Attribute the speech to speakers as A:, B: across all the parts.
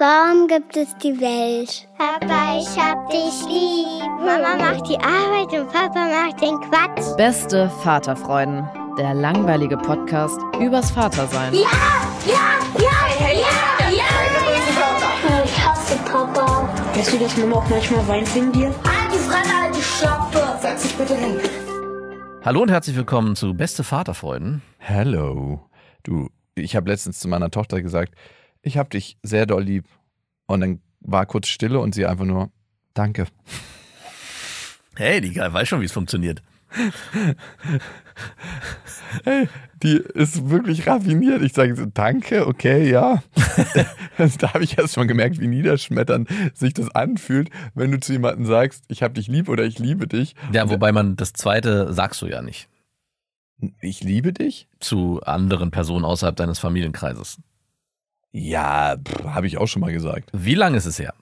A: Warum gibt es die Welt?
B: Papa, ich hab dich lieb. Mama macht die Arbeit und Papa macht den Quatsch.
C: Beste Vaterfreuden. Der langweilige Podcast übers Vatersein.
B: Ja, ja, ja, ja, ja, ja. Ich hasse Papa.
D: Weißt du, dass Mama auch manchmal weint wegen dir?
B: Halt die Fresse, halt die Schöpfe.
D: Setz dich bitte hin.
E: Hallo und herzlich willkommen zu Beste Vaterfreuden.
F: Hello. Du, ich habe letztens zu meiner Tochter gesagt, ich habe dich sehr doll lieb. Und dann war kurz Stille und sie einfach nur, danke.
E: Hey, die weiß schon, wie es funktioniert.
F: Hey, die ist wirklich raffiniert. Ich sage so, danke, okay, ja. da habe ich erst mal gemerkt, wie niederschmetternd sich das anfühlt, wenn du zu jemandem sagst, ich habe dich lieb oder ich liebe dich.
E: Ja, wobei man das zweite sagst du ja nicht
F: Ich liebe dich?
E: zu anderen Personen außerhalb deines Familienkreises.
F: Ja, habe ich auch schon mal gesagt.
E: Wie lange ist es her?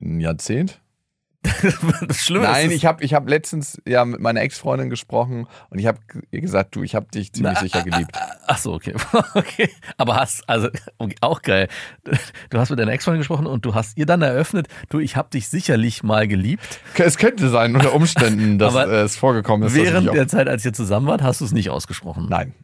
F: Ein Jahrzehnt?
E: das Schlimme
F: Nein,
E: ist,
F: ich habe ich hab letztens ja mit meiner Ex-Freundin gesprochen und ich habe ihr gesagt, du, ich habe dich ziemlich sicher geliebt.
E: Ach so, okay. okay. Aber hast, also okay, auch geil. Du hast mit deiner Ex-Freundin gesprochen und du hast ihr dann eröffnet, du, ich habe dich sicherlich mal geliebt.
F: Es könnte sein, unter Umständen, dass es vorgekommen ist.
E: Während der Zeit, als ihr zusammen wart, hast du es nicht ausgesprochen.
F: Nein,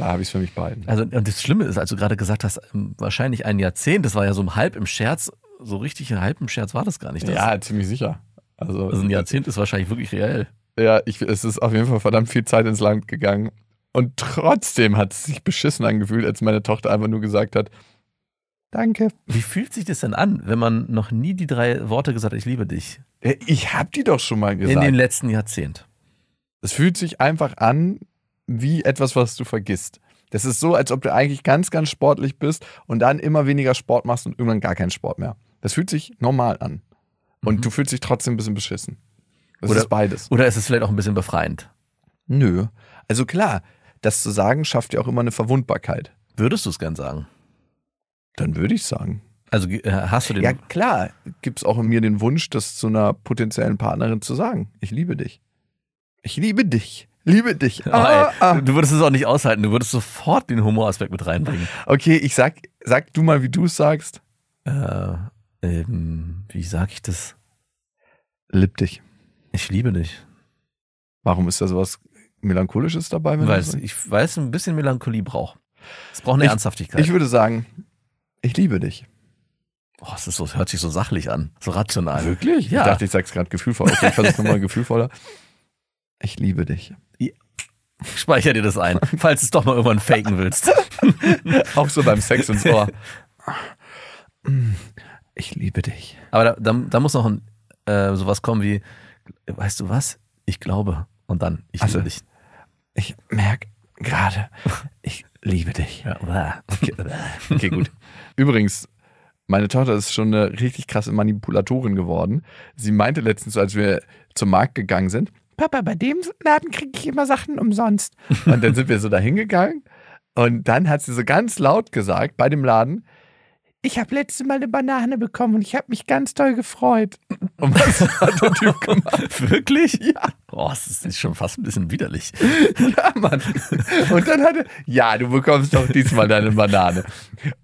F: da habe ich es für mich behalten.
E: Also und das Schlimme ist, als du gerade gesagt hast, ähm, wahrscheinlich ein Jahrzehnt, das war ja so halb im Scherz, so richtig halb im Scherz war das gar nicht. Das,
F: ja, ziemlich sicher. Also,
E: Also ein Jahrzehnt ist wahrscheinlich wirklich reell.
F: ja, ich, es ist auf jeden Fall verdammt viel Zeit ins Land gegangen. Und trotzdem hat es sich beschissen angefühlt, als meine Tochter einfach nur gesagt hat, danke.
E: Wie fühlt sich das denn an, wenn man noch nie die drei Worte gesagt hat, ich liebe dich?
F: Äh, Ich habe die doch schon mal
E: In den
F: gesagt.
E: letzten Jahrzehnt.
F: Es fühlt sich einfach an wie etwas, was du vergisst. Das ist so, als ob du eigentlich ganz, ganz sportlich bist und dann immer weniger Sport machst und irgendwann gar keinen Sport mehr. Das fühlt sich normal an. Und
E: Mhm.
F: du fühlst dich trotzdem ein bisschen beschissen. Das
E: Oder-
F: ist beides.
E: Oder ist es vielleicht auch ein bisschen befreiend?
F: Nö. Also klar, das zu sagen schafft ja auch immer eine Verwundbarkeit.
E: Würdest du es gern sagen?
F: Dann würde ich sagen.
E: Also äh, hast du den.
F: Ja, klar, gibt es auch in mir den Wunsch, das zu einer potenziellen Partnerin zu sagen. Ich liebe dich. Ich liebe dich. Liebe dich.
E: Ey,
F: Ah, ah.
E: Du würdest es auch nicht aushalten. Du würdest sofort den Humoraspekt mit reinbringen.
F: Okay, ich sag, sag du mal, wie du es sagst.
E: Äh, ähm, wie sag ich das?
F: Lieb dich.
E: Ich liebe dich.
F: Warum ist da sowas Melancholisches dabei? wenn sagst?
E: ich weiß, ein bisschen Melancholie braucht. Es braucht eine
F: Ich-
E: Ernsthaftigkeit.
F: ich würde sagen, ich liebe dich.
E: oh, es so, hört sich so sachlich an, so rational.
F: Wirklich?
E: Ja.
F: Ich dachte, ich sag's gerade gefühlvoll. Okay, ich versuche nochmal gefühlvoller. Ich liebe dich.
E: Speicher dir das ein, falls du es doch mal irgendwann faken willst.
F: Auch so beim Sex ins Ohr. Ich liebe dich.
E: Aber da, da, da muss noch ein, äh, sowas kommen wie, weißt du was? Ich glaube. Und dann, ich
F: Also,
E: liebe dich.
F: Ich merke gerade, ich liebe dich.
E: Ja.
F: Okay. okay, gut. Übrigens, meine Tochter ist schon eine richtig krasse Manipulatorin geworden. Sie meinte letztens, als wir zum Markt gegangen sind, Papa, bei dem Laden kriege ich immer Sachen umsonst. Und dann sind wir so dahin gegangen und dann hat sie so ganz laut gesagt bei dem Laden, ich habe letzte Mal eine Banane bekommen und ich habe mich ganz doll gefreut. Und was hat der Typ gemacht?
E: Wirklich?
F: Ja.
E: Oh, das ist schon fast ein bisschen widerlich.
F: Ja, Mann. Und dann hatte, ja, du bekommst doch diesmal deine Banane.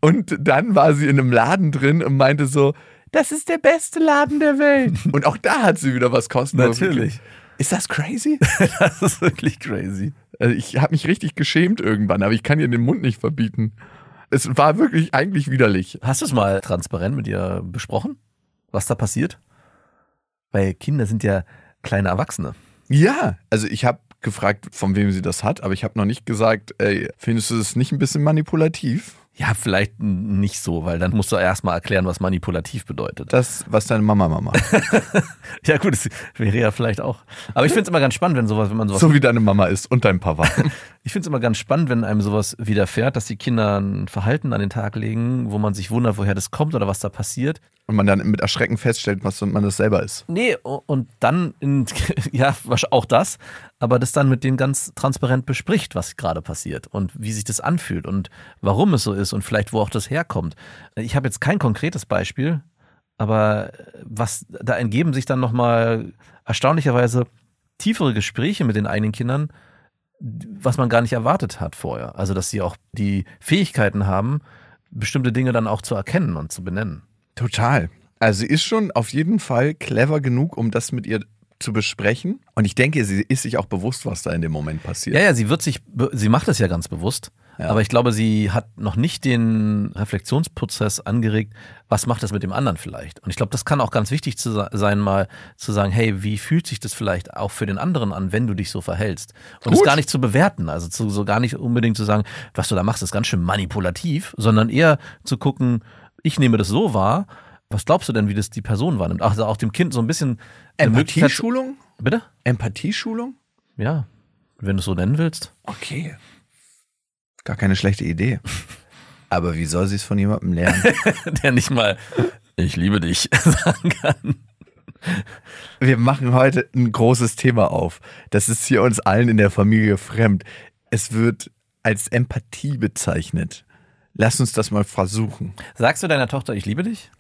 F: Und dann war sie in einem Laden drin und meinte so, das ist der beste Laden der Welt. Und auch da hat sie wieder was kostenlos.
E: Natürlich.
F: gekriegt. Ist das crazy?
E: Das ist wirklich crazy.
F: Also ich habe mich richtig geschämt irgendwann, aber ich kann ihr den Mund nicht verbieten. Es war wirklich eigentlich widerlich.
E: Hast du es mal transparent mit ihr besprochen? Was da passiert? Weil Kinder sind ja kleine Erwachsene.
F: Ja, also ich habe gefragt, von wem sie das hat, aber ich habe noch nicht gesagt, ey, findest du das nicht ein bisschen manipulativ?
E: Ja, vielleicht nicht so, weil dann musst du erstmal erklären, was manipulativ bedeutet.
F: Das, was deine Mama mal macht.
E: Ja, gut, das wäre ja vielleicht auch. Aber ich finde es immer ganz spannend, wenn sowas, wenn man sowas.
F: So wie deine Mama ist und dein Papa.
E: Ich finde es immer ganz spannend, wenn einem sowas widerfährt, dass die Kinder ein Verhalten an den Tag legen, wo man sich wundert, woher das kommt oder was da passiert.
F: Und man dann mit Erschrecken feststellt, was man das selber ist.
E: Nee, und dann, in, ja, auch das, aber das dann mit denen ganz transparent bespricht, was gerade passiert und wie sich das anfühlt und warum es so ist und vielleicht wo auch das herkommt. Ich habe jetzt kein konkretes Beispiel, aber was, da ergeben sich dann nochmal erstaunlicherweise tiefere Gespräche mit den eigenen Kindern, was man gar nicht erwartet hat vorher. Also, dass sie auch die Fähigkeiten haben, bestimmte Dinge dann auch zu erkennen und zu benennen.
F: Total. Also sie ist schon auf jeden Fall clever genug, um das mit ihr zu besprechen. Und ich denke, sie ist sich auch bewusst, was da in dem Moment passiert.
E: Ja, ja, sie wird sich, sie macht es ja ganz bewusst.
F: Ja.
E: Aber ich glaube, sie hat noch nicht den Reflexionsprozess angeregt, was macht das mit dem anderen vielleicht. Und ich glaube, das kann auch ganz wichtig zu se- sein, mal zu sagen, hey, wie fühlt sich das vielleicht auch für den anderen an, wenn du dich so verhältst? Und es gar nicht zu bewerten, also zu, so gar nicht unbedingt zu sagen, was du da machst, ist ganz schön manipulativ, sondern eher zu gucken, ich nehme das so wahr, was glaubst du denn, wie das die Person wahrnimmt? Also auch dem Kind so ein bisschen
F: Empathieschulung?
E: Bitte?
F: Empathieschulung?
E: Ja, wenn du es so nennen willst.
F: Okay. Gar keine schlechte Idee. Aber wie soll sie es von jemandem lernen?
E: der nicht mal ich liebe dich sagen kann.
F: Wir machen heute ein großes Thema auf. Das ist hier uns allen in der Familie fremd. Es wird als Empathie bezeichnet. Lass uns das mal versuchen.
E: Sagst du deiner Tochter, ich liebe dich?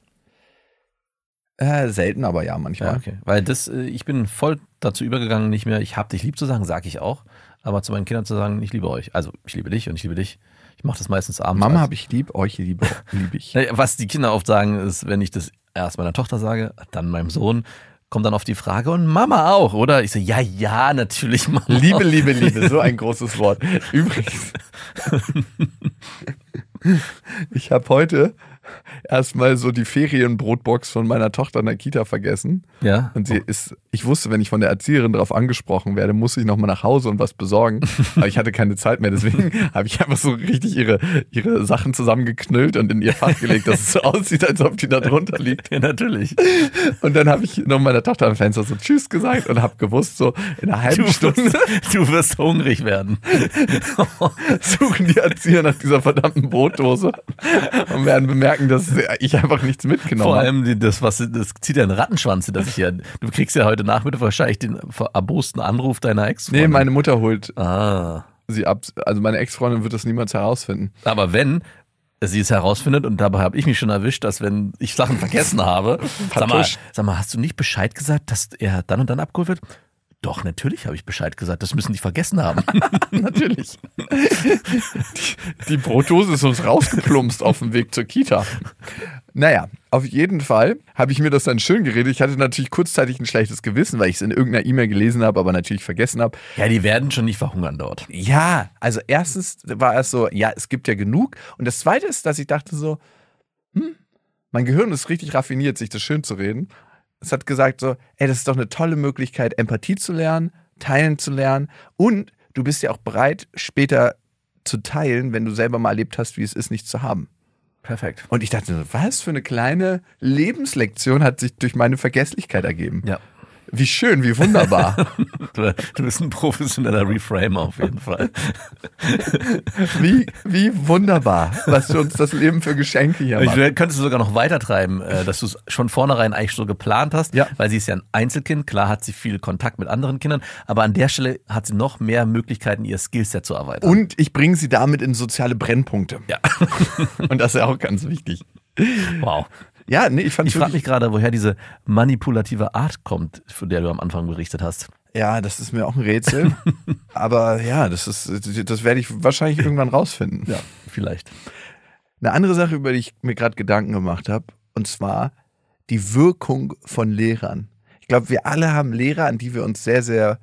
F: Äh, selten, aber ja, manchmal.
E: okay. Weil das, äh, ich bin voll dazu übergegangen, nicht mehr, ich hab dich lieb zu sagen, sage ich auch. Aber zu meinen Kindern zu sagen, ich liebe euch. Also, ich liebe dich und ich liebe dich. Ich mache das meistens abends.
F: Mama habe ich lieb, euch liebe, liebe ich.
E: Was die Kinder oft sagen, ist, wenn ich das erst meiner Tochter sage, dann meinem Sohn, kommt dann oft die Frage, und Mama auch, oder? Ich so, ja, ja, natürlich, Mama.
F: Liebe, Liebe, Liebe, so ein großes Wort. Übrigens, ich habe heute erstmal so die Ferienbrotbox von meiner Tochter in der Kita vergessen.
E: Ja.
F: Und sie ist, ich wusste, wenn ich von der Erzieherin darauf angesprochen werde, muss ich nochmal nach Hause und was besorgen. Aber ich hatte keine Zeit mehr, deswegen habe ich einfach so richtig ihre, ihre Sachen zusammengeknüllt und in ihr Fach gelegt, dass es so aussieht, als ob die da drunter liegt.
E: Ja, natürlich.
F: Und dann habe ich noch meiner Tochter am Fenster so Tschüss gesagt und habe gewusst, so in einer halben
E: Du
F: Stunde
E: wirst, du wirst hungrig werden.
F: suchen die Erzieher nach dieser verdammten Brotdose und werden bemerken, dass ich einfach nichts mitgenommen
E: Vor
F: habe.
E: allem die- das, was das zieht ja einen Rattenschwanz, dass ich ja. Du kriegst ja heute Nachmittag wahrscheinlich den erbosten Anruf deiner ex
F: Nee, meine Mutter holt
E: Ah.
F: sie ab. Also meine Ex-Freundin wird das niemals herausfinden.
E: Aber wenn sie es herausfindet und dabei habe ich mich schon erwischt, dass wenn ich Sachen vergessen habe, sag mal, sag mal, hast du nicht Bescheid gesagt, dass er dann und dann abgeholt wird? Doch, natürlich habe ich Bescheid gesagt. Das müssen die vergessen haben.
F: Natürlich. Die, die Brotdose ist uns rausgeplumpst auf dem Weg zur Kita. Naja, auf jeden Fall habe ich mir das dann schön geredet. Ich hatte natürlich kurzzeitig ein schlechtes Gewissen, weil ich es in irgendeiner E-Mail gelesen habe, aber natürlich vergessen habe.
E: ja, die werden schon nicht verhungern dort.
F: Ja, also erstens war es so, ja, es gibt ja genug. Und das zweite ist, dass ich dachte so, hm, mein Gehirn ist richtig raffiniert, sich das schön zu reden. Es hat gesagt so, ey, das ist doch eine tolle Möglichkeit, Empathie zu lernen, teilen zu lernen. Und du bist ja auch bereit, später zu teilen, wenn du selber mal erlebt hast, wie es ist, nichts zu haben.
E: Perfekt.
F: Und ich dachte so, was für eine kleine Lebenslektion hat sich durch meine Vergesslichkeit ergeben.
E: Ja.
F: Wie schön, wie wunderbar.
E: Du, du bist ein professioneller Reframer auf jeden Fall.
F: Wie, wie wunderbar, was uns das Leben für Geschenke hier macht.
E: Du könntest es sogar noch weitertreiben, äh, dass du es schon vornherein eigentlich so geplant hast,
F: Ja.
E: weil sie ist ja ein Einzelkind. Klar hat sie viel Kontakt mit anderen Kindern, aber an der Stelle hat sie noch mehr Möglichkeiten, ihr Skillset zu erweitern.
F: Und ich bringe sie damit in soziale Brennpunkte.
E: Ja.
F: Und das ist ja auch ganz wichtig.
E: wow.
F: Ja, nee, ich fand
E: Ich frage mich gerade, woher diese manipulative Art kommt, von der du am Anfang berichtet hast.
F: Ja, das ist mir auch ein Rätsel. Aber ja, das ist, das werde ich wahrscheinlich irgendwann rausfinden.
E: Ja, vielleicht.
F: Eine andere Sache, über die ich mir gerade Gedanken gemacht habe, und zwar die Wirkung von Lehrern. Ich glaube, wir alle haben Lehrer, an die wir uns sehr, sehr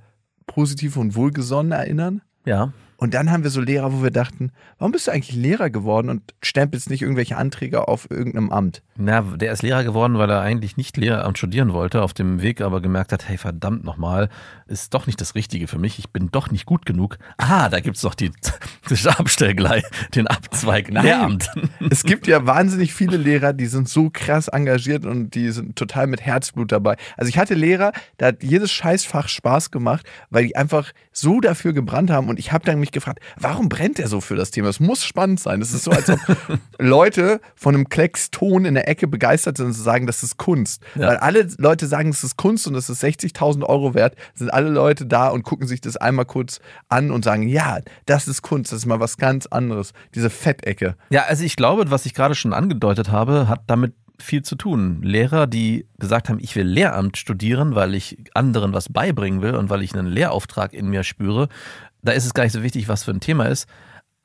F: positiv und wohlgesonnen erinnern.
E: Ja.
F: Und dann haben wir so Lehrer, wo wir dachten, warum bist du eigentlich Lehrer geworden und stempelst nicht irgendwelche Anträge auf irgendeinem Amt?
E: Na, der ist Lehrer geworden, weil er eigentlich nicht Lehramt studieren wollte, auf dem Weg aber gemerkt hat, hey, verdammt nochmal, ist doch nicht das Richtige für mich, ich bin doch nicht gut genug. Ah, da gibt's doch die, das Abstellgleich, den Abzweig Lehramt.
F: Es gibt ja wahnsinnig viele Lehrer, die sind so krass engagiert und die sind total mit Herzblut dabei. Also ich hatte Lehrer, da hat jedes Scheißfach Spaß gemacht, weil die einfach so dafür gebrannt haben und ich habe dann mich gefragt, warum brennt er so für das Thema? Es muss spannend sein. Es ist so, als ob Leute von einem Klecks Ton in der Ecke begeistert sind und sagen, das ist Kunst.
E: Ja.
F: Weil alle Leute sagen, es ist Kunst und es ist 60.000 Euro wert, sind alle Leute da und gucken sich das einmal kurz an und sagen, ja, das ist Kunst, das ist mal was ganz anderes. Diese Fettecke.
E: Ja, also ich glaube, was ich gerade schon angedeutet habe, hat damit viel zu tun. Lehrer, die gesagt haben, ich will Lehramt studieren, weil ich anderen was beibringen will und weil ich einen Lehrauftrag in mir spüre, da ist es gar nicht so wichtig, was für ein Thema ist.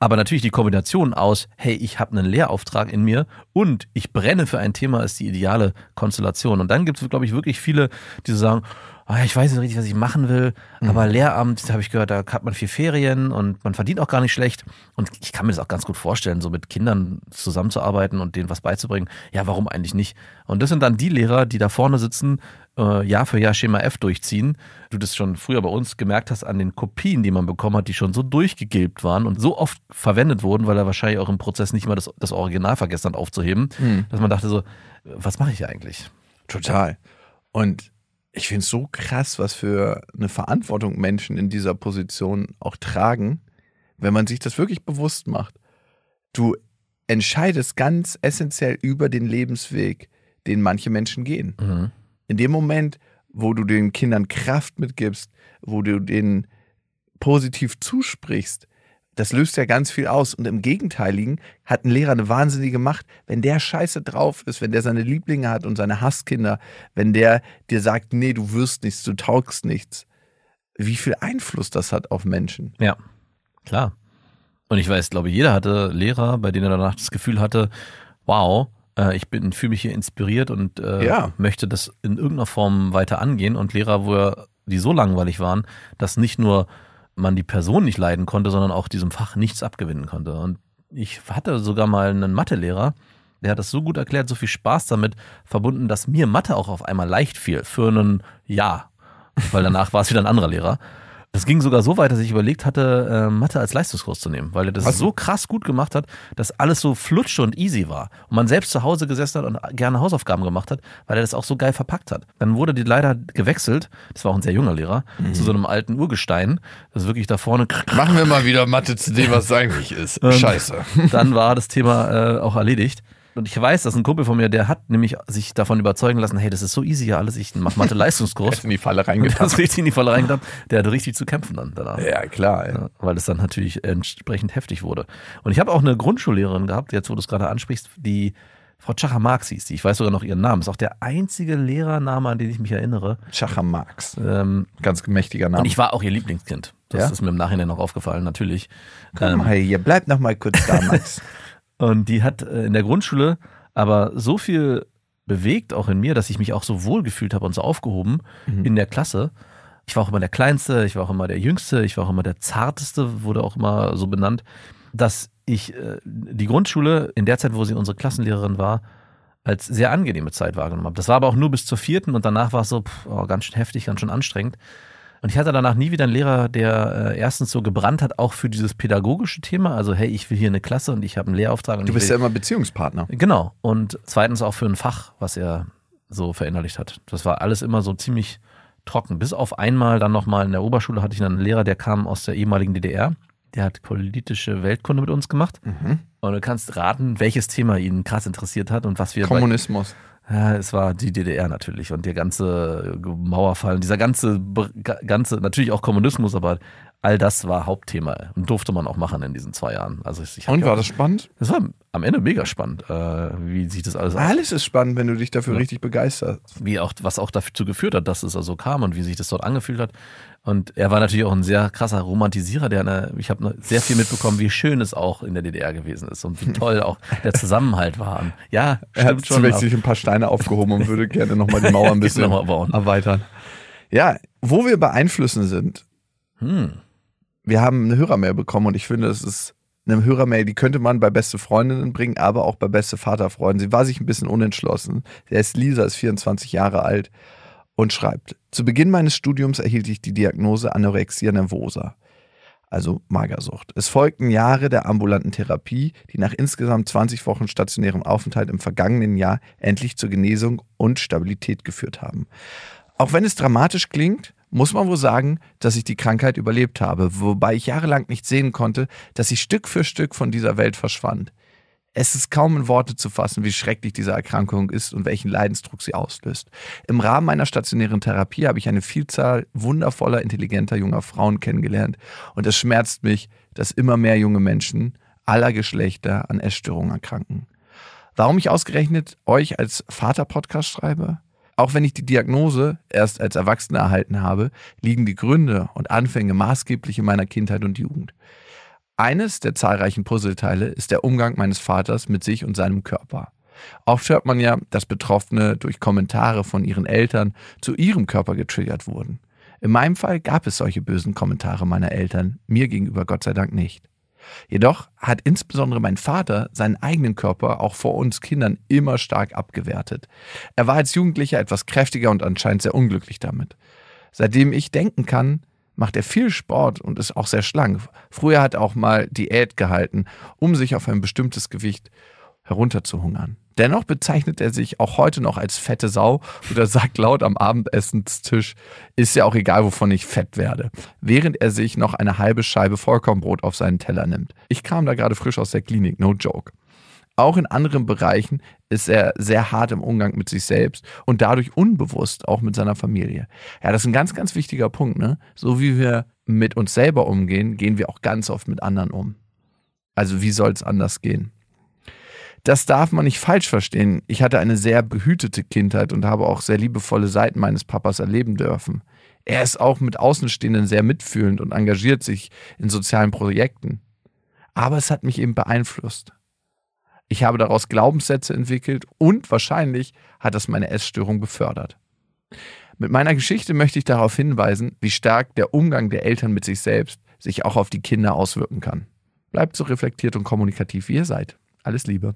E: Aber natürlich die Kombination aus, hey, ich habe einen Lehrauftrag in mir und ich brenne für ein Thema, ist die ideale Konstellation. Und dann gibt es, glaube ich, wirklich viele, die sagen, oh, ich weiß nicht richtig, was ich machen will, aber Lehramt, da habe ich gehört, da hat man viel Ferien und man verdient auch gar nicht schlecht. Und ich kann mir das auch ganz gut vorstellen, so mit Kindern zusammenzuarbeiten und denen was beizubringen. Ja, warum eigentlich nicht? Und das sind dann die Lehrer, die da vorne sitzen, äh, Jahr für Jahr Schema F durchziehen. Du das schon früher bei uns gemerkt hast an den Kopien, die man bekommen hat, die schon so durchgegilbt waren und so oft verwendet wurden, weil er wahrscheinlich auch im Prozess nicht mal das, das Original vergessen hat aufzuheben, dass man dachte so, was mache ich eigentlich?
F: Total. Und ich finde es so krass, was für eine Verantwortung Menschen in dieser Position auch tragen, wenn man sich das wirklich bewusst macht. Du entscheidest ganz essentiell über den Lebensweg, den manche Menschen gehen.
E: Mhm.
F: In dem Moment, wo du den Kindern Kraft mitgibst, wo du denen positiv zusprichst, das löst ja ganz viel aus. Und im Gegenteiligen hat ein Lehrer eine wahnsinnige Macht. Wenn der scheiße drauf ist, wenn der seine Lieblinge hat und seine Hasskinder, wenn der dir sagt, nee, du wirst nichts, du taugst nichts, wie viel Einfluss das hat auf Menschen.
E: Ja, klar. Und ich weiß, glaube jeder hatte Lehrer, bei denen er danach das Gefühl hatte, wow, äh, ich bin, fühle mich hier inspiriert und äh,
F: Ja.
E: möchte das in irgendeiner Form weiter angehen. Und Lehrer, wo er, die so langweilig waren, dass nicht nur man die Person nicht leiden konnte, sondern auch diesem Fach nichts abgewinnen konnte. Und ich hatte sogar mal einen Mathelehrer, der hat das so gut erklärt, so viel Spaß damit verbunden, dass mir Mathe auch auf einmal leicht fiel für ein Jahr. Weil danach war es wieder ein anderer Lehrer. Das ging sogar so weit, dass ich überlegt hatte, äh, Mathe als Leistungskurs zu nehmen, weil er das
F: Was?
E: so krass gut gemacht hat, dass alles so flutsche und easy war. Und man selbst zu Hause gesessen hat und gerne Hausaufgaben gemacht hat, weil er das auch so geil verpackt hat. Dann wurde die leider gewechselt, das war auch ein sehr junger Lehrer, zu so einem alten Urgestein, das wirklich da vorne
F: Machen wir mal wieder Mathe zu dem, was es eigentlich ist. Scheiße.
E: dann war das Thema äh, auch erledigt. Und ich weiß, dass ein Kumpel von mir, der hat nämlich sich davon überzeugen lassen, hey, das ist so easy hier alles, ich mach Mathe-Leistungskurs.
F: Ist in die Falle reingetan.
E: ist richtig in die Falle reingetan. Der hatte richtig zu kämpfen dann danach.
F: Ja, klar.
E: Ja, weil es dann natürlich entsprechend heftig wurde. Und ich habe auch eine Grundschullehrerin gehabt, jetzt wo du es gerade ansprichst, die Frau Chacha-Marx hieß die. Ich weiß sogar noch ihren Namen. Ist auch der einzige Lehrername, an den ich mich erinnere.
F: Chacha Marx.
E: Ähm,
F: Ganz mächtiger Name.
E: und ich war auch ihr Lieblingskind. Das
F: Ja?
E: ist mir im Nachhinein noch aufgefallen, natürlich.
F: Komm
E: Ähm,
F: mal hier, bleib noch mal kurz da, Max.
E: Und die hat äh, in der Grundschule aber so viel bewegt, auch in mir, dass ich mich auch so wohl gefühlt habe und so aufgehoben in der Klasse. Ich war auch immer der Kleinste, ich war auch immer der Jüngste, ich war auch immer der Zarteste, wurde auch immer so benannt, dass ich äh, die Grundschule in der Zeit, wo sie unsere Klassenlehrerin war, als sehr angenehme Zeit wahrgenommen habe. Das war aber auch nur bis zur vierten und danach war es so pff, oh, ganz schön heftig, ganz schön anstrengend. Und ich hatte danach nie wieder einen Lehrer, der äh, erstens so gebrannt hat, auch für dieses pädagogische Thema. Also, hey, ich will hier eine Klasse und ich habe einen Lehrauftrag. Und
F: Du bist
E: will,
F: ja immer Beziehungspartner.
E: Genau. Und zweitens auch für ein Fach, was er so verinnerlicht hat. Das war alles immer so ziemlich trocken. Bis auf einmal dann nochmal in der Oberschule hatte ich einen Lehrer, der kam aus der ehemaligen DDR. Der hat politische Weltkunde mit uns gemacht.
F: Mhm.
E: Und du kannst raten, welches Thema ihn krass interessiert hat und was wir bei,
F: Kommunismus.
E: Ja, es war die DDR natürlich und der ganze Mauerfall, dieser ganze, ganze, natürlich auch Kommunismus, aber all das war Hauptthema und durfte man auch machen in diesen zwei Jahren. Also ich hab
F: Und war das spannend?
E: das war am Ende mega spannend, äh, wie sich das alles,
F: Alles ist spannend, wenn du dich dafür
E: Ja.
F: richtig begeisterst.
E: wie auch, was auch dazu geführt hat, dass es also kam und wie sich das dort angefühlt hat. Und er war natürlich auch ein sehr krasser Romantisierer, der eine, ich habe sehr viel mitbekommen, wie schön es auch in der DDR gewesen ist und wie toll auch der Zusammenhalt war. Und ja,
F: Er hat
E: schon.
F: zusätzlich ein paar Steine aufgehoben und würde gerne nochmal die Mauer ein bisschen erweitern. Ja, wo wir bei Einflüssen sind,
E: Hm.
F: Wir haben eine Hörermail bekommen und ich finde, es ist eine Hörermail, die könnte man bei beste Freundinnen bringen, aber auch bei beste Vaterfreunden. Sie war sich ein bisschen unentschlossen. Der ist Lisa, ist 24 Jahre alt und schreibt: Zu Beginn meines Studiums erhielt ich die Diagnose Anorexia nervosa, also Magersucht. Es folgten Jahre der ambulanten Therapie, die nach insgesamt 20 Wochen stationärem Aufenthalt im vergangenen Jahr endlich zur Genesung und Stabilität geführt haben. Auch wenn es dramatisch klingt, muss man wohl sagen, dass ich die Krankheit überlebt habe, wobei ich jahrelang nicht sehen konnte, dass ich Stück für Stück von dieser Welt verschwand. Es ist kaum in Worte zu fassen, wie schrecklich diese Erkrankung ist und welchen Leidensdruck sie auslöst. Im Rahmen meiner stationären Therapie habe ich eine Vielzahl wundervoller, intelligenter junger Frauen kennengelernt und es schmerzt mich, dass immer mehr junge Menschen aller Geschlechter an Essstörungen erkranken. Warum ich ausgerechnet euch als Vater-Podcast schreibe? Auch wenn ich die Diagnose erst als Erwachsener erhalten habe, liegen die Gründe und Anfänge maßgeblich in meiner Kindheit und Jugend. Eines der zahlreichen Puzzleteile ist der Umgang meines Vaters mit sich und seinem Körper. Oft hört man ja, dass Betroffene durch Kommentare von ihren Eltern zu ihrem Körper getriggert wurden. In meinem Fall gab es solche bösen Kommentare meiner Eltern, mir gegenüber Gott sei Dank nicht. Jedoch hat insbesondere mein Vater seinen eigenen Körper auch vor uns Kindern immer stark abgewertet. Er war als Jugendlicher etwas kräftiger und anscheinend sehr unglücklich damit. Seitdem ich denken kann, macht er viel Sport und ist auch sehr schlank. Früher hat er auch mal Diät gehalten, um sich auf ein bestimmtes Gewicht herunterzuhungern. Dennoch bezeichnet er sich auch heute noch als fette Sau oder sagt laut am Abendessenstisch, ist ja auch egal, wovon ich fett werde, während er sich noch eine halbe Scheibe Vollkornbrot auf seinen Teller nimmt. Ich kam da gerade frisch aus der Klinik, no joke. Auch in anderen Bereichen ist er sehr hart im Umgang mit sich selbst und dadurch unbewusst auch mit seiner Familie. Ja, das ist ein ganz, ganz wichtiger Punkt. Ne? So wie wir mit uns selber umgehen, gehen wir auch ganz oft mit anderen um. Also wie soll es anders gehen? Das darf man nicht falsch verstehen. Ich hatte eine sehr behütete Kindheit und habe auch sehr liebevolle Seiten meines Papas erleben dürfen. Er ist auch mit Außenstehenden sehr mitfühlend und engagiert sich in sozialen Projekten. Aber es hat mich eben beeinflusst. Ich habe daraus Glaubenssätze entwickelt und wahrscheinlich hat das meine Essstörung befördert. Mit meiner Geschichte möchte ich darauf hinweisen, wie stark der Umgang der Eltern mit sich selbst sich auch auf die Kinder auswirken kann. Bleibt so reflektiert und kommunikativ, wie ihr seid. Alles Liebe.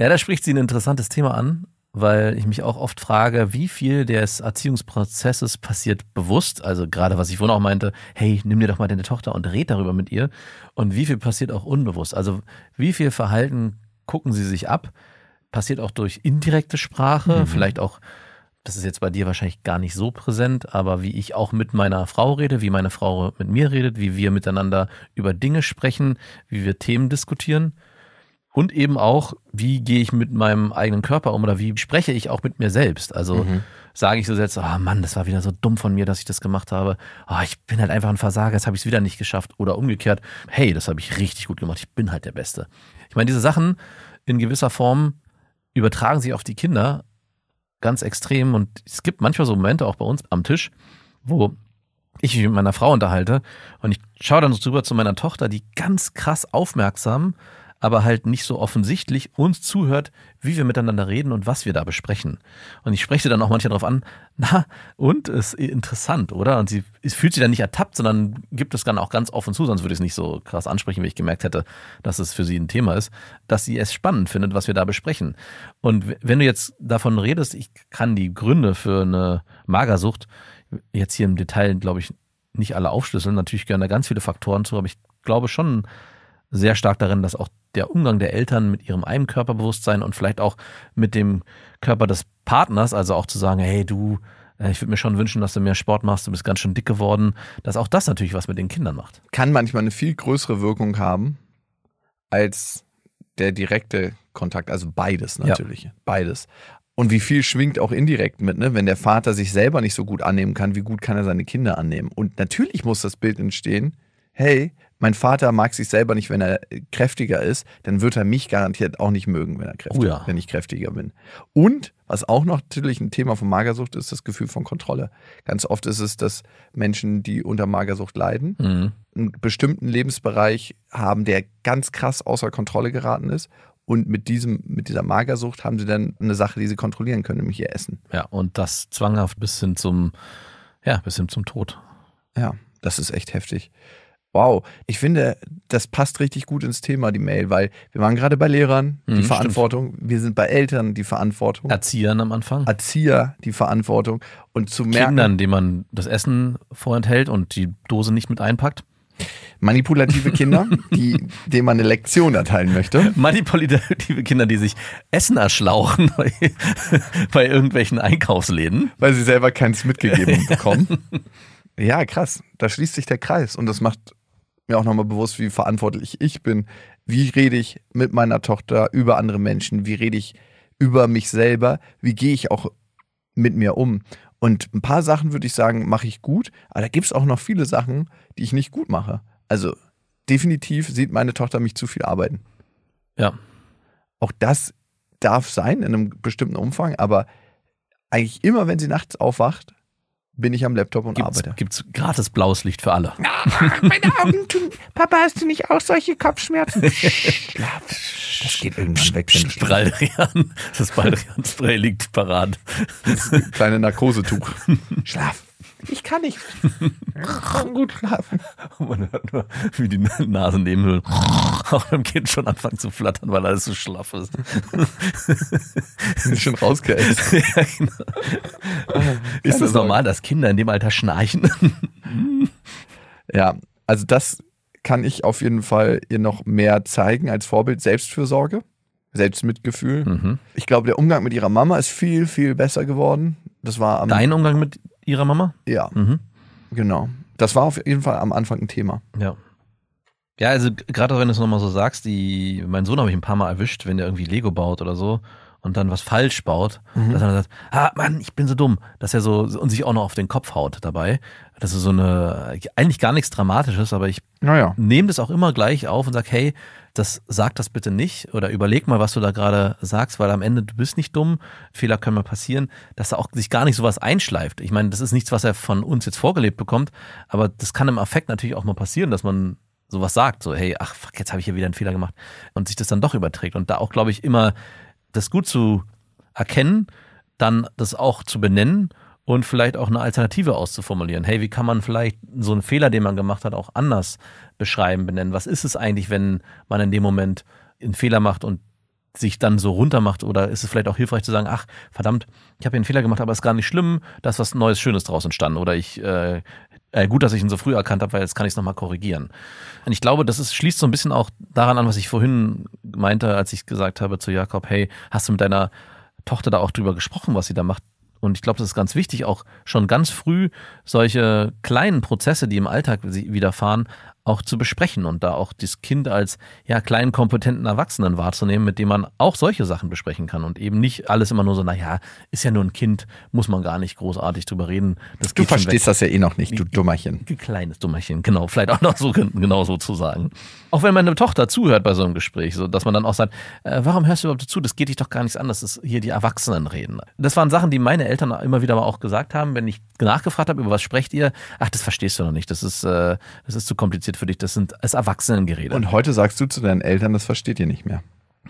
E: Ja, da spricht sie ein interessantes Thema an, weil ich mich auch oft frage, wie viel des Erziehungsprozesses passiert bewusst, also gerade was ich vorhin auch meinte, hey, nimm dir doch mal deine Tochter und red darüber mit ihr. Und wie viel passiert auch unbewusst, also wie viel Verhalten gucken sie sich ab, passiert auch durch indirekte Sprache, mhm. vielleicht auch das ist jetzt bei dir wahrscheinlich gar nicht so präsent, aber wie ich auch mit meiner Frau rede, wie meine Frau mit mir redet, wie wir miteinander über Dinge sprechen, wie wir Themen diskutieren. Und eben auch, wie gehe ich mit meinem eigenen Körper um oder wie spreche ich auch mit mir selbst? Also mhm. sage ich so selbst, ah oh Mann, das war wieder so dumm von mir, dass ich das gemacht habe. Oh, ich bin halt einfach ein Versager, jetzt habe ich es wieder nicht geschafft. Oder umgekehrt, hey, das habe ich richtig gut gemacht, ich bin halt der Beste. Ich meine, diese Sachen in gewisser Form übertragen sich auf die Kinder ganz extrem. Und es gibt manchmal so Momente auch bei uns am Tisch, wo ich mich mit meiner Frau unterhalte und ich schaue dann so drüber zu meiner Tochter, die ganz krass aufmerksam aber halt nicht so offensichtlich uns zuhört, wie wir miteinander reden und was wir da besprechen. Und ich spreche dann auch manchmal darauf an, na, und ist interessant, oder? Und sie fühlt sich dann nicht ertappt, sondern gibt es dann auch ganz offen zu, sonst würde ich es nicht so krass ansprechen, wie ich gemerkt hätte, dass es für sie ein Thema ist, dass sie es spannend findet, was wir da besprechen. Und wenn du jetzt davon redest, ich kann die Gründe für eine Magersucht jetzt hier im Detail, glaube ich, nicht alle aufschlüsseln. Natürlich gehören da ganz viele Faktoren zu, aber ich glaube schon sehr stark darin, dass auch der Umgang der Eltern mit ihrem eigenen Körperbewusstsein und vielleicht auch mit dem Körper des Partners, also auch zu sagen, hey du, äh, ich würde mir schon wünschen, dass du mehr Sport machst, du bist ganz schön dick geworden, dass auch das natürlich was mit den Kindern macht.
F: Kann manchmal eine viel größere Wirkung haben als der direkte Kontakt, also beides natürlich, ja. beides. Und wie viel schwingt auch indirekt mit, ne? Wenn der Vater sich selber nicht so gut annehmen kann, wie gut kann er seine Kinder annehmen? Und natürlich muss das Bild entstehen, hey, mein Vater mag sich selber nicht, wenn er kräftiger ist, dann wird er mich garantiert auch nicht mögen, wenn er kräftiger, oh ja. wenn ich kräftiger bin. Und was auch noch natürlich ein Thema von Magersucht ist, das Gefühl von Kontrolle. Ganz oft ist es, dass Menschen, die unter Magersucht leiden, mhm. einen bestimmten Lebensbereich haben, der ganz krass außer Kontrolle geraten ist. Und mit diesem, mit dieser Magersucht haben sie dann eine Sache, die sie kontrollieren können, nämlich ihr Essen.
E: Ja, und das zwanghaft bis hin zum, ja, bis hin zum Tod.
F: Ja, das ist echt heftig. Wow, ich finde, das passt richtig gut ins Thema, die Mail, weil wir waren gerade bei Lehrern, die mhm, Verantwortung, stimmt. wir sind bei Eltern, die Verantwortung.
E: Erziehern am Anfang.
F: Erzieher, die Verantwortung. Und zu merken.
E: Kindern, denen man das Essen vorenthält und die Dose nicht mit einpackt.
F: Manipulative Kinder, die, denen man eine Lektion erteilen möchte.
E: Manipulative Kinder, die sich Essen erschlauchen bei, bei irgendwelchen Einkaufsläden.
F: Weil sie selber keins mitgegeben bekommen. Ja, krass. Da schließt sich der Kreis und das macht mir auch nochmal bewusst, wie verantwortlich ich bin. Wie rede ich mit meiner Tochter über andere Menschen? Wie rede ich über mich selber? Wie gehe ich auch mit mir um? Und ein paar Sachen würde ich sagen, mache ich gut, aber da gibt es auch noch viele Sachen, die ich nicht gut mache. Also definitiv sieht meine Tochter mich zu viel arbeiten.
E: Ja.
F: Auch das darf sein in einem bestimmten Umfang, aber eigentlich immer, wenn sie nachts aufwacht, bin ich am Laptop und
E: Gibt's,
F: arbeite.
E: gibt's gratis blaues Licht für alle.
F: Meine Augen tun. Papa, hast du nicht auch solche Kopfschmerzen? Schlaf. Das geht irgendwann weg.
E: Baldrian, das Baldrian-Spray liegt parat.
F: Kleine Narkosetuch. Schlaf. Ich kann nicht. Ich kann gut schlafen.
E: Man hört nur, wie die Nasennebenhöhlen auch beim Kind schon anfangen zu flattern, weil alles so schlaff ist.
F: Sind schon rausgeätzt.
E: ja, genau. Ist das
F: Sorge.
E: normal, dass Kinder in dem Alter schnarchen?
F: Ja, also das kann ich auf jeden Fall ihr noch mehr zeigen als Vorbild. Selbstfürsorge, Selbstmitgefühl.
E: Mhm.
F: Ich glaube, der Umgang mit ihrer Mama ist viel, viel besser geworden. Das war am,
E: Dein Umgang mit ihrer Mama?
F: ja,
E: Mhm.
F: genau. Das war auf jeden Fall am Anfang ein Thema.
E: Ja. Ja, also gerade wenn du es nochmal so sagst, die, mein Sohn habe ich ein paar Mal erwischt, wenn der irgendwie Lego baut oder so und dann was falsch baut, dass er dann sagt, ah Mann, ich bin so dumm, dass er so und sich auch noch auf den Kopf haut dabei. Das ist so eine, eigentlich gar nichts Dramatisches, aber ich
F: Naja.
E: nehme das auch immer gleich auf und sag, hey, das sag das bitte nicht oder überleg mal, was du da gerade sagst, weil am Ende du bist nicht dumm, Fehler können mal passieren, dass da auch sich gar nicht sowas einschleift. Ich meine, das ist nichts, was er von uns jetzt vorgelebt bekommt, aber das kann im Affekt natürlich auch mal passieren, dass man sowas sagt, so hey, ach fuck, jetzt habe ich hier wieder einen Fehler gemacht und sich das dann doch überträgt und da auch glaube ich immer das gut zu erkennen, dann das auch zu benennen und vielleicht auch eine Alternative auszuformulieren. Hey, wie kann man vielleicht so einen Fehler, den man gemacht hat, auch anders beschreiben, benennen? Was ist es eigentlich, wenn man in dem Moment einen Fehler macht und sich dann so runter macht oder ist es vielleicht auch hilfreich zu sagen, ach verdammt, ich habe hier einen Fehler gemacht, aber ist gar nicht schlimm, da ist was Neues, Schönes draus entstanden oder ich, äh, äh, gut, dass ich ihn so früh erkannt habe, weil jetzt kann ich es nochmal korrigieren. Und ich glaube, das ist, schließt so ein bisschen auch daran an, was ich vorhin meinte, als ich gesagt habe zu Jakob, hey, hast du mit deiner Tochter da auch drüber gesprochen, was sie da macht? Und ich glaube, das ist ganz wichtig, auch schon ganz früh solche kleinen Prozesse, die im Alltag widerfahren, auch zu besprechen und da auch das Kind als ja kleinen kompetenten Erwachsenen wahrzunehmen, mit dem man auch solche Sachen besprechen kann und eben nicht alles immer nur so, naja, ist ja nur ein Kind, muss man gar nicht großartig drüber reden. Das
F: Du verstehst das ja eh noch nicht, du Dummerchen.
E: ein kleines Dummerchen, genau, vielleicht auch noch so genau so zu sagen. Auch wenn meine Tochter zuhört bei so einem Gespräch, so dass man dann auch sagt, äh, warum hörst du überhaupt zu? Das geht dich doch gar nichts an, das ist hier die Erwachsenen reden. Das waren Sachen, die meine Eltern immer wieder mal auch gesagt haben, wenn ich nachgefragt habe, über was sprecht ihr? Ach, das verstehst du noch nicht, das ist, äh, das ist zu kompliziert für dich, das sind als Erwachsenengerede.
F: Und heute sagst du zu deinen Eltern, das versteht ihr nicht mehr.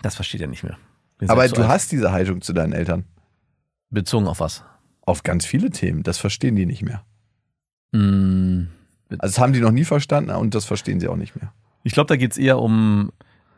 E: das versteht er nicht mehr. Ihr
F: Aber du
E: alt.
F: hast diese Haltung zu deinen Eltern.
E: bezogen auf was?
F: Auf ganz viele Themen. Das verstehen die nicht mehr.
E: Mm,
F: Also das haben die noch nie verstanden und das verstehen sie auch nicht mehr.
E: Ich glaube, da geht's eher um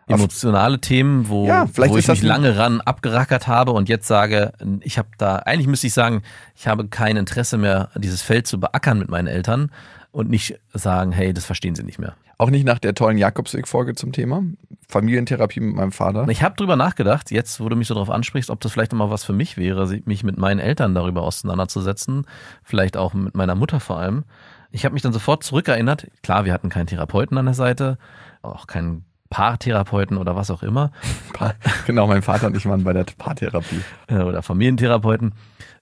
E: emotionale Themen, wo,
F: Ja,
E: wo ich
F: das
E: mich lange ran abgerackert habe und jetzt sage, ich habe da, eigentlich müsste ich sagen, ich habe kein Interesse mehr, dieses Feld zu beackern mit meinen Eltern und nicht sagen, hey, das verstehen sie nicht mehr.
F: Auch nicht nach der tollen Jakobsweg-Folge zum Thema. Familientherapie mit meinem Vater.
E: Ich habe drüber nachgedacht, jetzt, wo du mich so drauf ansprichst, ob das vielleicht nochmal was für mich wäre, mich mit meinen Eltern darüber auseinanderzusetzen, vielleicht auch mit meiner Mutter vor allem. Ich habe mich dann sofort zurückerinnert. Klar, wir hatten keinen Therapeuten an der Seite, auch keinen Paartherapeuten oder was auch immer.
F: Genau, mein Vater und ich waren bei der Paartherapie.
E: äh, oder Familientherapeuten.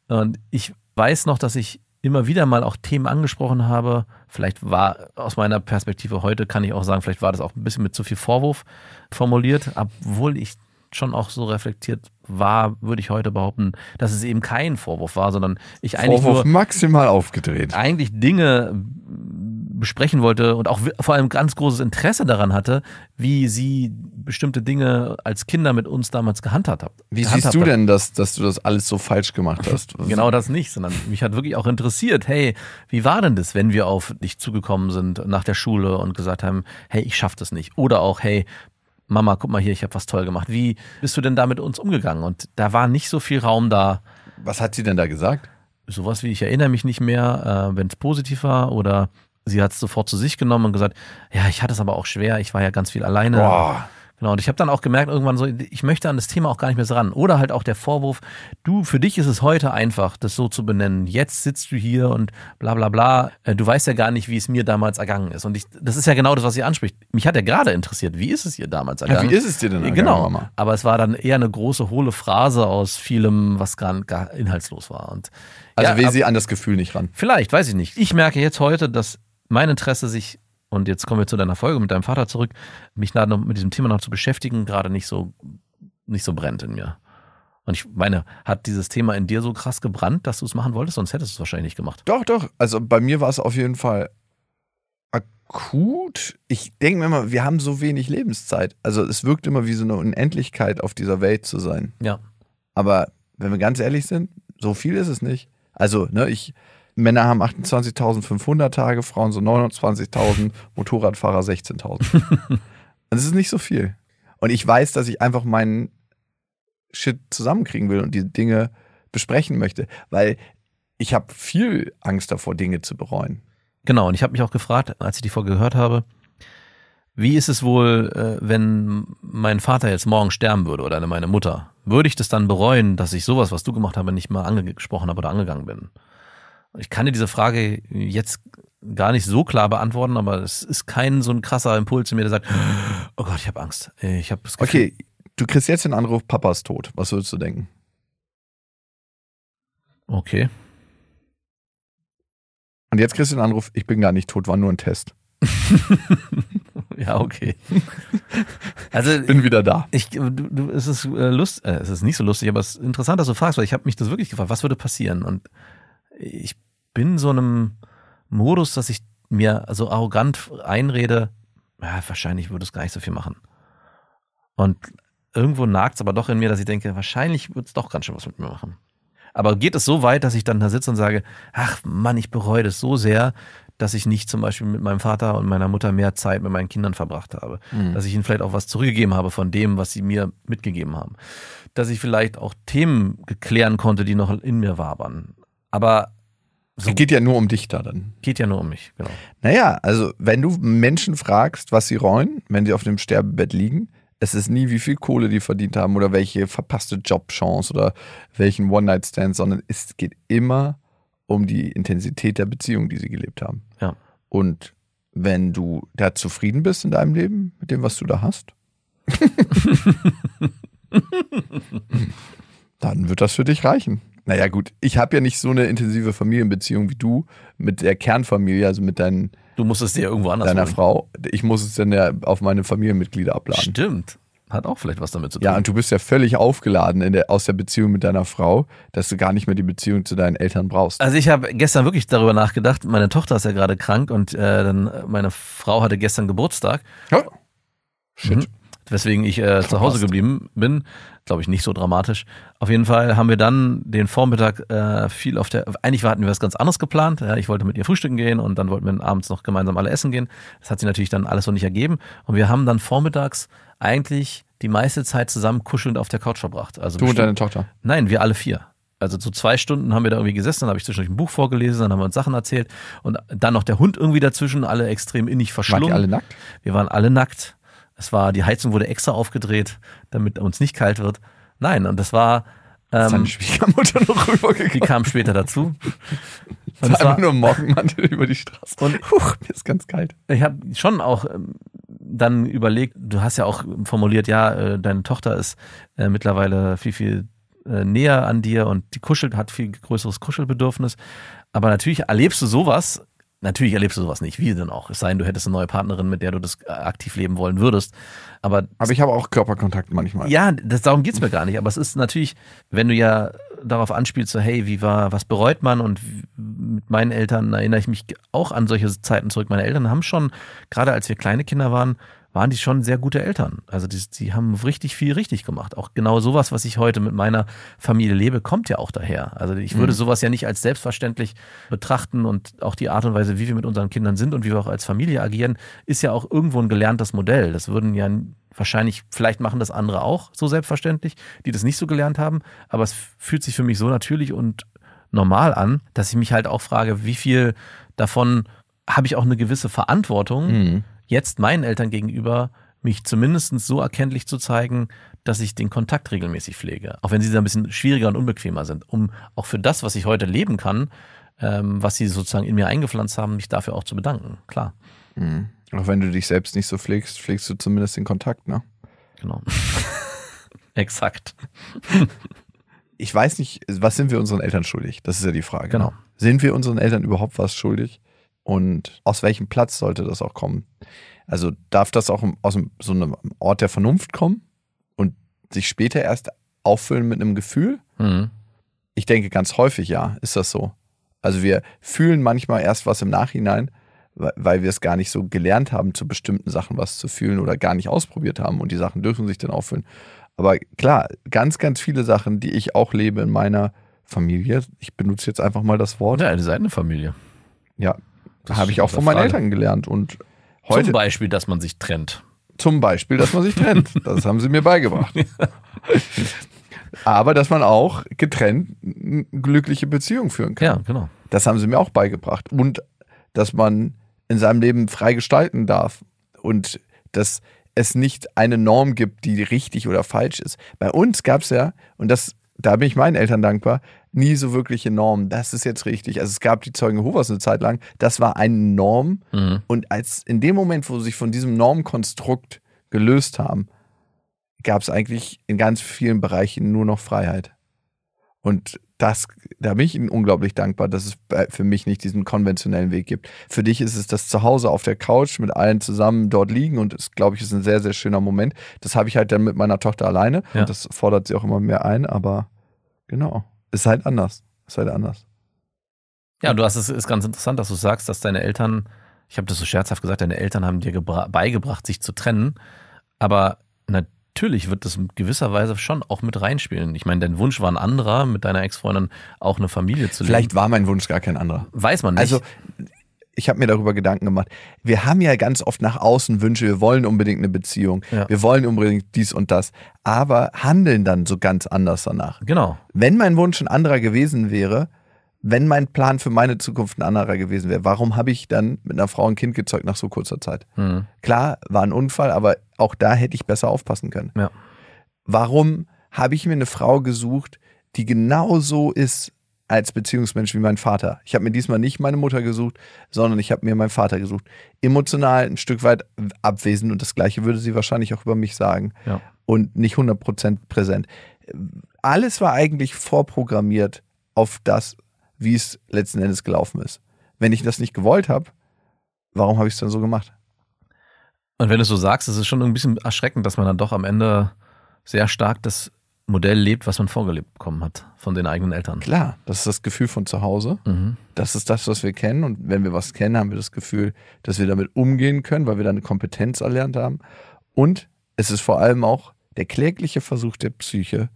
E: Und ich weiß noch, dass ich immer wieder mal auch Themen angesprochen habe. Vielleicht war aus meiner Perspektive heute, kann ich auch sagen, vielleicht war das auch ein bisschen mit zu viel Vorwurf formuliert, obwohl ich schon auch so reflektiert war, würde ich heute behaupten, dass es eben kein Vorwurf war, sondern ich eigentlich
F: Vorwurf maximal aufgedreht.
E: eigentlich Dinge besprechen wollte und auch vor allem ganz großes Interesse daran hatte, wie sie bestimmte Dinge als Kinder mit uns damals gehandhabt haben.
F: Wie
E: gehandhabt
F: siehst du denn, dass, dass du das alles so falsch gemacht hast?
E: Genau das nicht, sondern mich hat wirklich auch interessiert, hey, wie war denn das, wenn wir auf dich zugekommen sind nach der Schule und gesagt haben, hey, ich schaff das nicht. Oder auch, hey, Mama, guck mal hier, ich habe was toll gemacht. Wie bist du denn da mit uns umgegangen? Und da war nicht so viel Raum da.
F: Was hat sie denn da gesagt?
E: Sowas wie, ich erinnere mich nicht mehr, äh, wenn es positiv war. Oder sie hat es sofort zu sich genommen und gesagt, ja, ich hatte es aber auch schwer, ich war ja ganz viel alleine.
F: Boah.
E: Genau, und ich habe dann auch gemerkt, irgendwann so, ich möchte an das Thema auch gar nicht mehr so ran. Oder halt auch der Vorwurf, du, für dich ist es heute einfach, das so zu benennen. Jetzt sitzt du hier und bla bla bla. Äh, Du weißt ja gar nicht, wie es mir damals ergangen ist. Und ich, das ist ja genau das, was ihr anspricht. Mich hat ja gerade interessiert, wie ist es ihr damals ergangen?
F: wie ist es dir denn ergangen,
E: Genau,
F: Mama?
E: aber es war dann eher eine große, hohle Phrase aus vielem, was gar, gar inhaltslos war. Und
F: Also
E: ja,
F: will sie an das Gefühl nicht ran.
E: Vielleicht, weiß ich nicht. Ich merke jetzt heute, dass mein Interesse sich, und jetzt kommen wir zu deiner Folge mit deinem Vater zurück, mich noch mit diesem Thema noch zu beschäftigen, gerade nicht so, nicht so brennt in mir. Und ich meine, hat dieses Thema in dir so krass gebrannt, dass du es machen wolltest? Sonst hättest du es wahrscheinlich nicht gemacht.
F: Doch, doch. Also bei mir war es auf jeden Fall akut. Ich denke mir immer, wir haben so wenig Lebenszeit. Also es wirkt immer wie so eine Unendlichkeit, auf dieser Welt zu sein.
E: Ja.
F: Aber wenn wir ganz ehrlich sind, so viel ist es nicht. Also, ne, ich, Männer haben 28.500 Tage, Frauen so 29.000, Motorradfahrer 16.000. Und das ist nicht so viel. Und ich weiß, dass ich einfach meinen Shit zusammenkriegen will und die Dinge besprechen möchte, weil ich habe viel Angst davor, Dinge zu bereuen.
E: Genau, und ich habe mich auch gefragt, als ich die Folge gehört habe, wie ist es wohl, äh, wenn mein Vater jetzt morgen sterben würde oder meine Mutter? Würde ich das dann bereuen, dass ich sowas, was du gemacht habe, nicht mal angesprochen habe oder angegangen bin? Ich kann dir diese Frage jetzt gar nicht so klar beantworten, aber es ist kein so ein krasser Impuls in mir, der sagt, oh Gott, ich habe Angst. Ich habe
F: Okay, du kriegst jetzt den Anruf, Papa ist tot. Was würdest du denken?
E: Okay.
F: Und jetzt kriegst du den Anruf, ich bin gar nicht tot, war nur ein Test.
E: ja, okay. Also
F: Bin wieder da.
E: ich, du, du, es ist äh, lust, äh, es ist nicht so lustig, aber es ist interessant, dass du fragst, weil ich habe mich das wirklich gefragt, was würde passieren? Und ich bin so einem Modus, dass ich mir so arrogant einrede, ja, wahrscheinlich würde es gar nicht so viel machen. Und irgendwo nagt es aber doch in mir, dass ich denke, wahrscheinlich wird es doch ganz schön was mit mir machen. Aber geht es so weit, dass ich dann da sitze und sage, ach Mann, ich bereue das so sehr, dass ich nicht zum Beispiel mit meinem Vater und meiner Mutter mehr Zeit mit meinen Kindern verbracht habe. Dass ich ihnen vielleicht auch was zurückgegeben habe von dem, was sie mir mitgegeben haben. Dass ich vielleicht auch Themen geklären konnte, die noch in mir wabern. Aber so
F: Es geht ja nur um dich da dann.
E: geht ja nur um mich, genau.
F: Naja, also wenn du Menschen fragst, was sie reuen, wenn sie auf dem Sterbebett liegen, es ist nie, wie viel Kohle die verdient haben oder welche verpasste Jobchance oder welchen One-Night-Stand, sondern es geht immer um die Intensität der Beziehung, die sie gelebt haben.
E: Ja.
F: Und wenn du da zufrieden bist in deinem Leben, mit dem, was du da hast, dann wird das für dich reichen. Naja, gut, ich habe ja nicht so eine intensive Familienbeziehung wie du mit der Kernfamilie, also mit deinen,
E: Du musst es dir irgendwo anders
F: deiner
E: holen.
F: Frau. Ich muss es dann ja auf meine Familienmitglieder abladen.
E: Stimmt. Hat auch vielleicht was damit zu tun.
F: Ja, und du bist ja völlig aufgeladen in der, aus der Beziehung mit deiner Frau, dass du gar nicht mehr die Beziehung zu deinen Eltern brauchst.
E: Also ich habe gestern wirklich darüber nachgedacht, meine Tochter ist ja gerade krank und äh, dann meine Frau hatte gestern Geburtstag,
F: Ja. Shit.
E: Mhm. Weswegen ich äh, zu Hause geblieben bin. Glaube ich nicht so dramatisch. Auf jeden Fall haben wir dann den Vormittag äh, viel auf der. Eigentlich hatten wir was ganz anderes geplant. Ja, ich wollte mit ihr frühstücken gehen und dann wollten wir abends noch gemeinsam alle essen gehen. Das hat sich natürlich dann alles so nicht ergeben. Und wir haben dann vormittags eigentlich die meiste Zeit zusammen kuschelnd auf der Couch verbracht. Also
F: Du und deine Tochter.
E: Nein, wir alle vier. Also so zwei Stunden haben wir da irgendwie gesessen, dann habe ich zwischendurch ein Buch vorgelesen, dann haben wir uns Sachen erzählt und dann noch der Hund irgendwie dazwischen, alle extrem innig verschlungen.
F: ihr alle nackt?
E: Wir waren alle nackt. Es war, die Heizung wurde extra aufgedreht, damit uns nicht kalt wird. Nein, und das war, ähm,
F: Schwiegermutter noch
E: die
F: rübergekommen?
E: kam später dazu. Und es war,
F: nur Morgenmantel über die Straße.
E: Und-
F: Huch, mir ist ganz kalt.
E: ich habe schon auch ähm, dann überlegt, du hast ja auch formuliert, ja, äh, deine Tochter ist äh, mittlerweile viel, viel äh, näher an dir und die kuschelt, hat viel größeres Kuschelbedürfnis. Aber natürlich erlebst du sowas, natürlich erlebst du sowas nicht, wie denn auch. Es sei denn, du hättest eine neue Partnerin, mit der du das äh, aktiv leben wollen würdest. Aber
F: Aber ich habe auch Körperkontakt manchmal.
E: ja, das, darum geht's mir gar nicht. Aber es ist natürlich, wenn du ja darauf anspielst, so hey, wie war, was bereut man? Und mit meinen Eltern erinnere ich mich auch an solche Zeiten zurück. Meine Eltern haben schon, gerade als wir kleine Kinder waren, waren die schon sehr gute Eltern. Also die, die haben richtig viel richtig gemacht. Auch genau sowas, was ich heute mit meiner Familie lebe, kommt ja auch daher. Also ich würde sowas ja nicht als selbstverständlich betrachten und auch die Art und Weise, wie wir mit unseren Kindern sind und wie wir auch als Familie agieren, ist ja auch irgendwo ein gelerntes Modell. Das würden ja wahrscheinlich, vielleicht machen das andere auch so selbstverständlich, die das nicht so gelernt haben, aber es fühlt sich für mich so natürlich und normal an, dass ich mich halt auch frage, wie viel davon habe ich auch eine gewisse Verantwortung,
F: Mhm.
E: Jetzt meinen Eltern gegenüber, mich zumindest so erkenntlich zu zeigen, dass ich den Kontakt regelmäßig pflege. Auch wenn sie da ein bisschen schwieriger und unbequemer sind, um auch für das, was ich heute leben kann, ähm, was sie sozusagen in mir eingepflanzt haben, mich dafür auch zu bedanken. Klar,
F: Mhm. Auch wenn du dich selbst nicht so pflegst, pflegst du zumindest den Kontakt, ne?
E: genau. Exakt.
F: Ich weiß nicht, was sind wir unseren Eltern schuldig? Das ist ja die Frage.
E: Genau.
F: Ne? Sind wir unseren Eltern überhaupt was schuldig? Und aus welchem Platz sollte das auch kommen? Also darf das auch aus einem, so einem Ort der Vernunft kommen und sich später erst auffüllen mit einem Gefühl?
E: Mhm.
F: Ich denke ganz häufig ja, ist das so. Also wir fühlen manchmal erst was im Nachhinein, weil- wir es gar nicht so gelernt haben, zu bestimmten Sachen was zu fühlen oder gar nicht ausprobiert haben und die Sachen dürfen sich dann auffüllen. Aber klar, ganz, ganz viele Sachen, die ich auch lebe in meiner Familie, ich benutze jetzt einfach mal das Wort,
E: Ja, eine Familie.
F: ja, habe ich auch von meinen
E: Frage.
F: Eltern gelernt und heute
E: Zum Beispiel, dass man sich trennt.
F: zum Beispiel, dass man sich trennt. Das haben sie mir beigebracht. Aber dass man auch getrennt eine glückliche Beziehung führen kann.
E: Ja, genau.
F: Das haben sie mir auch beigebracht. Und dass man in seinem Leben frei gestalten darf. Und dass es nicht eine Norm gibt, die richtig oder falsch ist. Bei uns gab es ja, und das, da bin ich meinen Eltern dankbar, nie so wirkliche Normen. Das ist jetzt richtig. Also es gab die Zeugen Jehovas eine Zeit lang. Das war eine Norm.
E: Mhm.
F: Und als in dem Moment, wo sie sich von diesem Normkonstrukt gelöst haben, gab es eigentlich in ganz vielen Bereichen nur noch Freiheit. Und das, da bin ich ihnen unglaublich dankbar, dass es für mich nicht diesen konventionellen Weg gibt. Für dich ist es das Zuhause auf der Couch mit allen zusammen dort liegen und das, glaube ich, ist ein sehr, sehr schöner Moment. Das habe ich halt dann mit meiner Tochter alleine
E: Ja.
F: und das fordert sie auch immer mehr ein, aber genau, ist halt anders. Ist halt anders.
E: Ja, du hast es ist ganz interessant, dass du sagst, dass deine Eltern, ich habe das so scherzhaft gesagt, deine Eltern haben dir gebra- beigebracht, sich zu trennen. Aber natürlich wird das in gewisser Weise schon auch mit reinspielen. Ich meine, dein Wunsch war ein anderer, mit deiner Ex-Freundin auch eine Familie zu
F: Vielleicht
E: leben.
F: war mein Wunsch gar kein anderer.
E: Weiß man nicht.
F: Also, ich habe mir darüber Gedanken gemacht. Wir haben ja ganz oft nach außen Wünsche, wir wollen unbedingt eine Beziehung,
E: Ja.
F: wir wollen unbedingt dies und das, aber handeln dann so ganz anders danach.
E: genau.
F: Wenn mein Wunsch ein anderer gewesen wäre, wenn mein Plan für meine Zukunft ein anderer gewesen wäre, warum habe ich dann mit einer Frau ein Kind gezeugt nach so kurzer Zeit?
E: Mhm.
F: Klar, war ein Unfall, aber auch da hätte ich besser aufpassen können.
E: Ja.
F: Warum habe ich mir eine Frau gesucht, die genauso ist als Beziehungsmensch wie mein Vater? Ich habe mir diesmal nicht meine Mutter gesucht, sondern ich habe mir meinen Vater gesucht. Emotional ein Stück weit abwesend und das Gleiche würde sie wahrscheinlich auch über mich sagen.
E: Ja.
F: Und nicht 100% präsent. Alles war eigentlich vorprogrammiert auf das, wie es letzten Endes gelaufen ist. Wenn ich das nicht gewollt habe, warum habe ich es dann so gemacht?
E: Und wenn du es so sagst, ist es schon ein bisschen erschreckend, dass man dann doch am Ende sehr stark das Modell lebt, was man vorgelebt bekommen hat von den eigenen Eltern.
F: Klar, das ist das Gefühl von zu Hause.
E: Mhm.
F: Das ist das, was wir kennen. Und wenn wir was kennen, haben wir das Gefühl, dass wir damit umgehen können, weil wir da eine Kompetenz erlernt haben. Und es ist vor allem auch der klägliche Versuch der Psyche,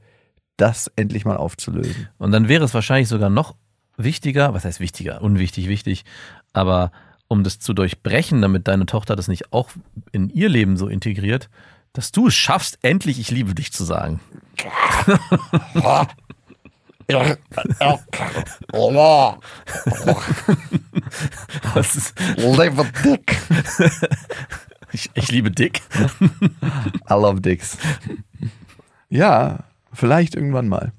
F: das endlich mal aufzulösen.
E: Und dann wäre es wahrscheinlich sogar noch wichtiger, was heißt wichtiger, unwichtig, wichtig, aber um das zu durchbrechen, damit deine Tochter das nicht auch in ihr Leben so integriert, dass du es schaffst, endlich ich liebe dich zu sagen. Das ist,
F: Live Dick.
E: ich, ich liebe Dick.
F: I love Dicks. Ja, vielleicht irgendwann mal.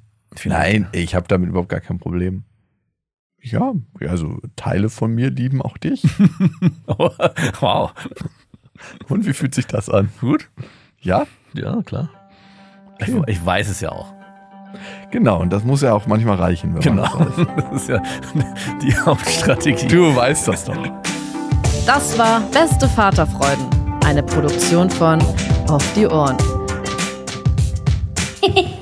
F: Nein, ich habe damit überhaupt gar kein Problem. Ja, also Teile von mir lieben auch dich.
E: wow.
F: Und wie fühlt sich das an?
E: Gut.
F: Ja,
E: Ja, klar. Ich,
F: Okay.
E: ich weiß es ja auch.
F: genau. Und das muss ja auch manchmal reichen, wenn
E: Genau.
F: man das weiß.
E: Das ist ja die Hauptstrategie.
F: Du weißt das doch.
C: Das war Beste Vaterfreuden, eine Produktion von Auf die Ohren.